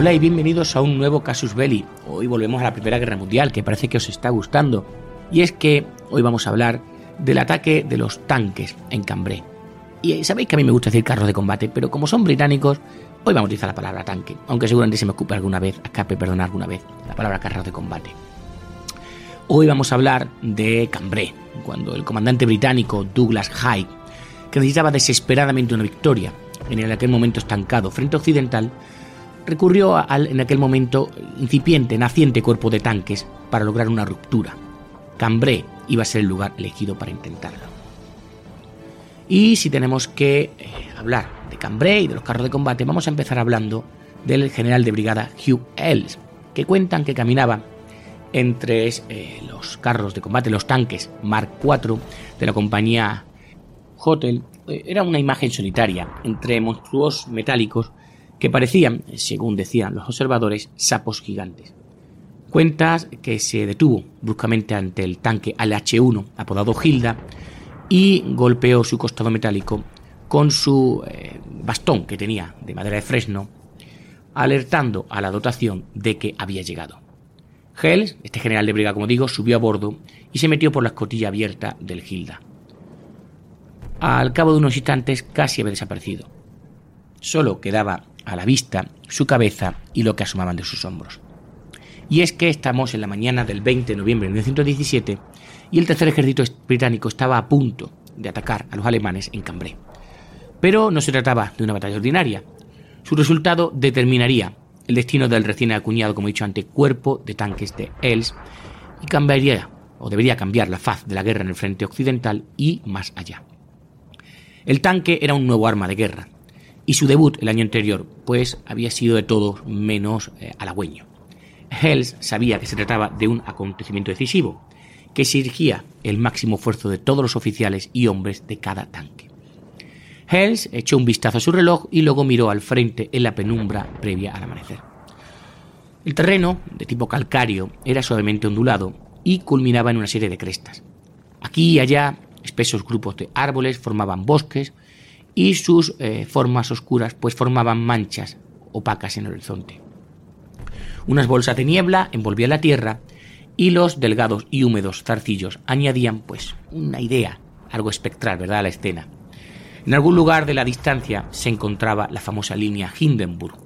Hola y bienvenidos a un nuevo Casus Belli. Hoy volvemos a la Primera Guerra Mundial, que parece que os está gustando. Y es que hoy vamos a hablar del ataque de los tanques en Cambrai. Y sabéis que a mí me gusta decir carros de combate, pero como son británicos, hoy vamos a utilizar la palabra tanque, aunque seguramente se me ocupe alguna vez, escape, perdón, alguna vez, la palabra carros de combate. Hoy vamos a hablar de Cambrai, cuando el comandante británico Douglas Hyde, que necesitaba desesperadamente una victoria en el aquel momento estancado frente occidental, recurrió al en aquel momento incipiente, naciente cuerpo de tanques para lograr una ruptura. Cambrai iba a ser el lugar elegido para intentarlo. Y si tenemos que eh, hablar de Cambrai y de los carros de combate, vamos a empezar hablando del general de brigada Hugh Ells, que cuentan que caminaba entre eh, los carros de combate, los tanques Mark IV de la compañía Hotel. Eh, era una imagen solitaria entre monstruos metálicos que parecían, según decían los observadores, sapos gigantes. Cuentas que se detuvo bruscamente ante el tanque al H1, apodado Hilda, y golpeó su costado metálico con su eh, bastón que tenía de madera de fresno, alertando a la dotación de que había llegado. Hells, este general de brigada, como digo, subió a bordo y se metió por la escotilla abierta del Hilda. Al cabo de unos instantes casi había desaparecido. Solo quedaba a la vista su cabeza y lo que asomaban de sus hombros. Y es que estamos en la mañana del 20 de noviembre de 1917 y el tercer ejército británico estaba a punto de atacar a los alemanes en Cambrai. Pero no se trataba de una batalla ordinaria. Su resultado determinaría el destino del recién acuñado, como he dicho antes, cuerpo de tanques de Els y cambiaría o debería cambiar la faz de la guerra en el frente occidental y más allá. El tanque era un nuevo arma de guerra, y su debut el año anterior, pues había sido de todo menos eh, halagüeño. Hells sabía que se trataba de un acontecimiento decisivo, que exigía el máximo esfuerzo de todos los oficiales y hombres de cada tanque. Hells echó un vistazo a su reloj y luego miró al frente en la penumbra previa al amanecer. El terreno, de tipo calcáreo, era suavemente ondulado y culminaba en una serie de crestas. Aquí y allá, espesos grupos de árboles formaban bosques y sus eh, formas oscuras pues formaban manchas opacas en el horizonte. Unas bolsas de niebla envolvían la tierra y los delgados y húmedos zarcillos añadían pues una idea algo espectral, ¿verdad?, a la escena. En algún lugar de la distancia se encontraba la famosa línea Hindenburg,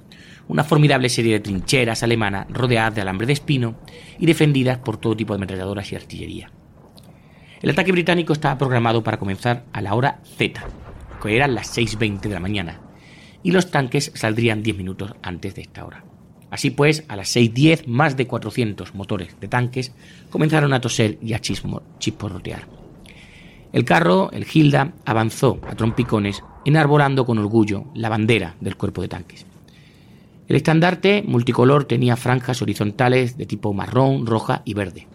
una formidable serie de trincheras alemanas rodeadas de alambre de espino y defendidas por todo tipo de ametralladoras y artillería. El ataque británico estaba programado para comenzar a la hora Z, que eran las 6.20 de la mañana, y los tanques saldrían 10 minutos antes de esta hora. Así pues, a las 6.10 más de 400 motores de tanques comenzaron a toser y a chisporrotear. El carro, el Hilda, avanzó a trompicones, enarbolando con orgullo la bandera del cuerpo de tanques. El estandarte multicolor tenía franjas horizontales de tipo marrón, roja y verde.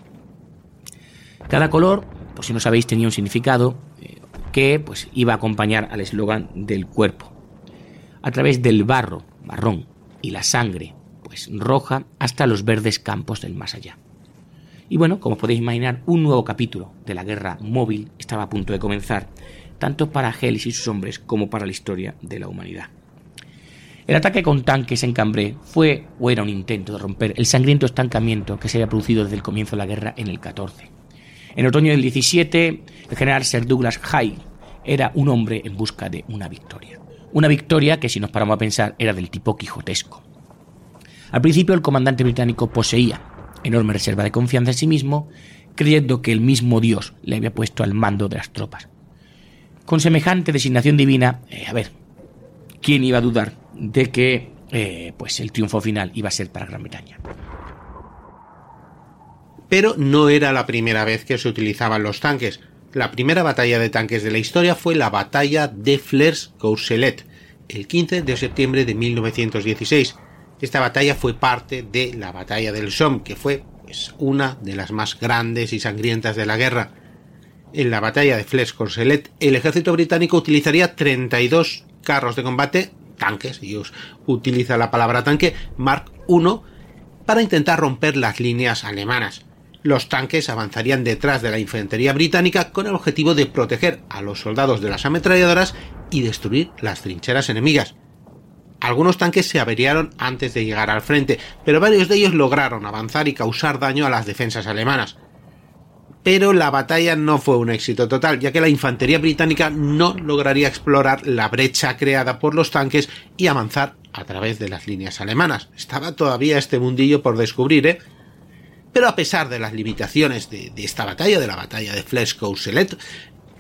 Cada color, por si no sabéis, tenía un significado eh, que pues, iba a acompañar al eslogan del cuerpo. A través del barro, marrón, y la sangre, pues roja, hasta los verdes campos del más allá. Y bueno, como podéis imaginar, un nuevo capítulo de la guerra móvil estaba a punto de comenzar, tanto para Hells y sus hombres como para la historia de la humanidad. El ataque con tanques en Cambrai fue o era un intento de romper el sangriento estancamiento que se había producido desde el comienzo de la guerra en el 14. En otoño del 17, el general Sir Douglas Haig era un hombre en busca de una victoria. Una victoria que, si nos paramos a pensar, era del tipo quijotesco. Al principio, el comandante británico poseía enorme reserva de confianza en sí mismo, creyendo que el mismo Dios le había puesto al mando de las tropas. Con semejante designación divina, eh, a ver, ¿quién iba a dudar de que eh, pues el triunfo final iba a ser para Gran Bretaña? Pero no era la primera vez que se utilizaban los tanques. La primera batalla de tanques de la historia fue la batalla de Flers-Courcelette, el 15 de septiembre de 1916. Esta batalla fue parte de la batalla del Somme, que fue pues, una de las más grandes y sangrientas de la guerra. En la batalla de Flers-Courcelette, el ejército británico utilizaría 32 carros de combate, tanques, y os utiliza la palabra tanque, Mark I, para intentar romper las líneas alemanas. Los tanques avanzarían detrás de la infantería británica con el objetivo de proteger a los soldados de las ametralladoras y destruir las trincheras enemigas. Algunos tanques se averiaron antes de llegar al frente, pero varios de ellos lograron avanzar y causar daño a las defensas alemanas. Pero la batalla no fue un éxito total, ya que la infantería británica no lograría explorar la brecha creada por los tanques y avanzar a través de las líneas alemanas. Estaba todavía este mundillo por descubrir, ¿eh? Pero a pesar de las limitaciones de, esta batalla, de la batalla de Flers-Courcelette,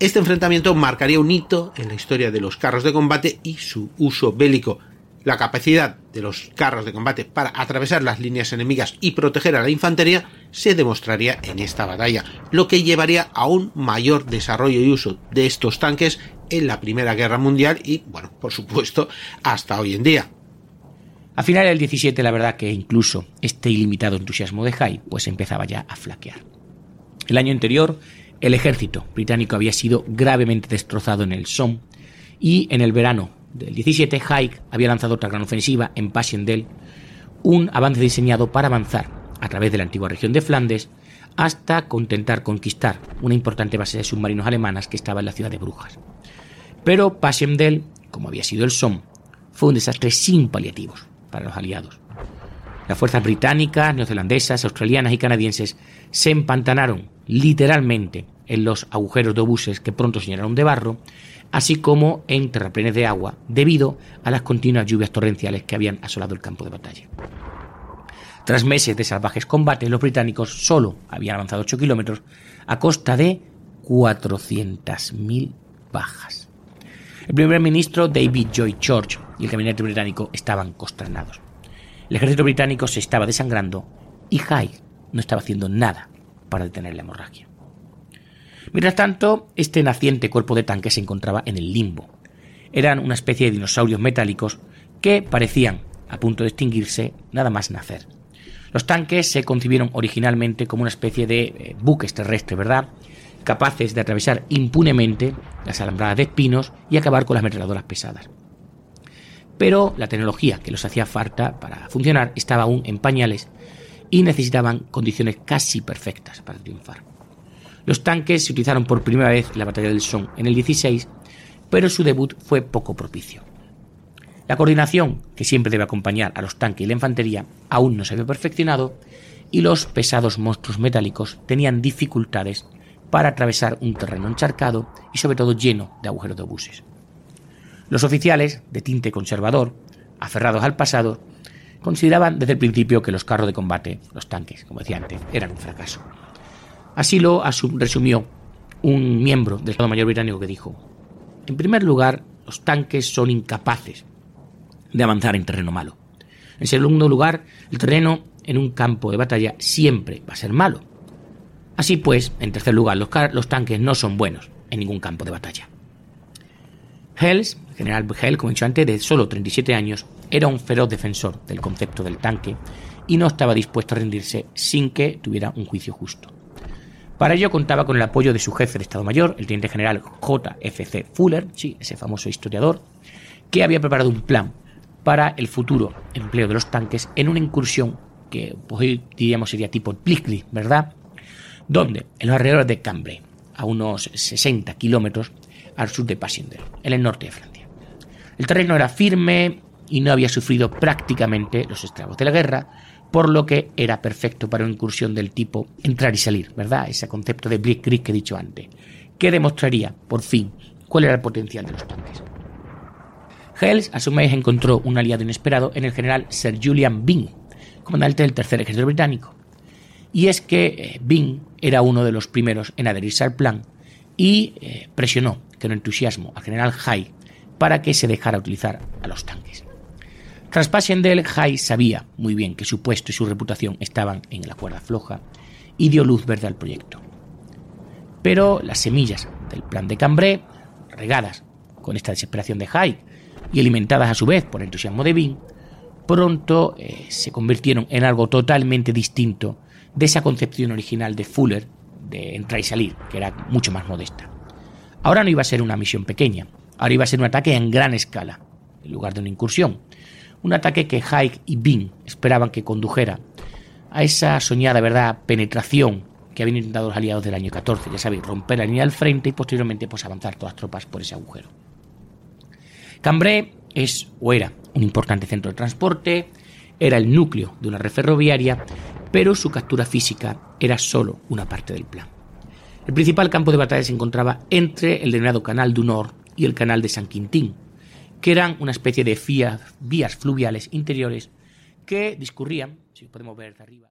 este enfrentamiento marcaría un hito en la historia de los carros de combate y su uso bélico. La capacidad de los carros de combate para atravesar las líneas enemigas y proteger a la infantería se demostraría en esta batalla, lo que llevaría a un mayor desarrollo y uso de estos tanques en la Primera Guerra Mundial y, bueno, por supuesto, hasta hoy en día. A finales del 17, la verdad que incluso este ilimitado entusiasmo de Hyde pues empezaba ya a flaquear. El año anterior, el ejército británico había sido gravemente destrozado en el Somme y en el verano del 17 Hyde había lanzado otra gran ofensiva en Passchendaele, un avance diseñado para avanzar a través de la antigua región de Flandes hasta intentar conquistar una importante base de submarinos alemanas que estaba en la ciudad de Brujas. Pero Passchendaele, como había sido el Somme, fue un desastre sin paliativos para los aliados. Las fuerzas británicas, neozelandesas, australianas y canadienses se empantanaron literalmente en los agujeros de obuses que pronto se llenaron de barro, así como en terraplenes de agua, debido a las continuas lluvias torrenciales que habían asolado el campo de batalla. Tras meses de salvajes combates, los británicos solo habían avanzado 8 kilómetros a costa de 400.000 bajas. El primer ministro David Joy George y el gabinete británico estaban consternados. El ejército británico se estaba desangrando y Hyde no estaba haciendo nada para detener la hemorragia. Mientras tanto, este naciente cuerpo de tanque se encontraba en el limbo. Eran una especie de dinosaurios metálicos que parecían a punto de extinguirse nada más nacer. Los tanques se concibieron originalmente como una especie de eh, buques terrestres, ¿verdad? Capaces de atravesar impunemente las alambradas de espinos y acabar con las ametralladoras pesadas. Pero la tecnología que los hacía falta para funcionar estaba aún en pañales y necesitaban condiciones casi perfectas para triunfar. Los tanques se utilizaron por primera vez en la batalla del Somme en el 16, pero su debut fue poco propicio. La coordinación que siempre debe acompañar a los tanques y la infantería aún no se había perfeccionado y los pesados monstruos metálicos tenían dificultades para atravesar un terreno encharcado y sobre todo lleno de agujeros de obuses. Los oficiales, de tinte conservador, aferrados al pasado, consideraban desde el principio que los carros de combate, los tanques, como decía antes, eran un fracaso. Así lo resumió un miembro del Estado Mayor británico que dijo, en primer lugar, los tanques son incapaces de avanzar en terreno malo. En segundo lugar, el terreno en un campo de batalla siempre va a ser malo. Así pues, en tercer lugar, los, tanques no son buenos en ningún campo de batalla. Hells, el general Hell, como he dicho antes, de solo 37 años, era un feroz defensor del concepto del tanque y no estaba dispuesto a rendirse sin que tuviera un juicio justo. Para ello contaba con el apoyo de su jefe de Estado Mayor, el teniente general J.F.C. Fuller, sí, ese famoso historiador, que había preparado un plan para el futuro empleo de los tanques en una incursión que hoy diríamos sería tipo Blitzkrieg, ¿verdad? Donde en los alrededores de Cambrai, a unos 60 kilómetros, al sur de Passchendaele, en el norte de Francia. El terreno era firme y no había sufrido prácticamente los estragos de la guerra, por lo que era perfecto para una incursión del tipo entrar y salir, ¿verdad? Ese concepto de Blitzkrieg que he dicho antes, que demostraría, por fin, cuál era el potencial de los tanques. Hales, a su vez, encontró un aliado inesperado en el general Sir Julian Byng, comandante del tercer ejército británico. Y es que eh, Byng era uno de los primeros en adherirse al plan y eh, presionó con entusiasmo al general Hay para que se dejara utilizar a los tanques. Tras Passchendaele, Hay sabía muy bien que su puesto y su reputación estaban en la cuerda floja y dio luz verde al proyecto. Pero las semillas del plan de Cambrai, regadas con esta desesperación de Hay y alimentadas a su vez por el entusiasmo de Byng, pronto eh, se convirtieron en algo totalmente distinto de esa concepción original de Fuller de entrar y salir, que era mucho más modesta. Ahora no iba a ser una misión pequeña, ahora iba a ser un ataque en gran escala, en lugar de una incursión. Un ataque que Haig y Byng esperaban que condujera a esa soñada verdad penetración que habían intentado los aliados del año 14, ya sabéis, romper la línea del frente y posteriormente pues, avanzar todas las tropas por ese agujero. Cambrai es o era un importante centro de transporte, era el núcleo de una red ferroviaria, pero su captura física era solo una parte del plan. El principal campo de batalla se encontraba entre el denominado Canal du Nord y el Canal de San Quintín, que eran una especie de vías fluviales interiores que discurrían, si podemos ver de arriba,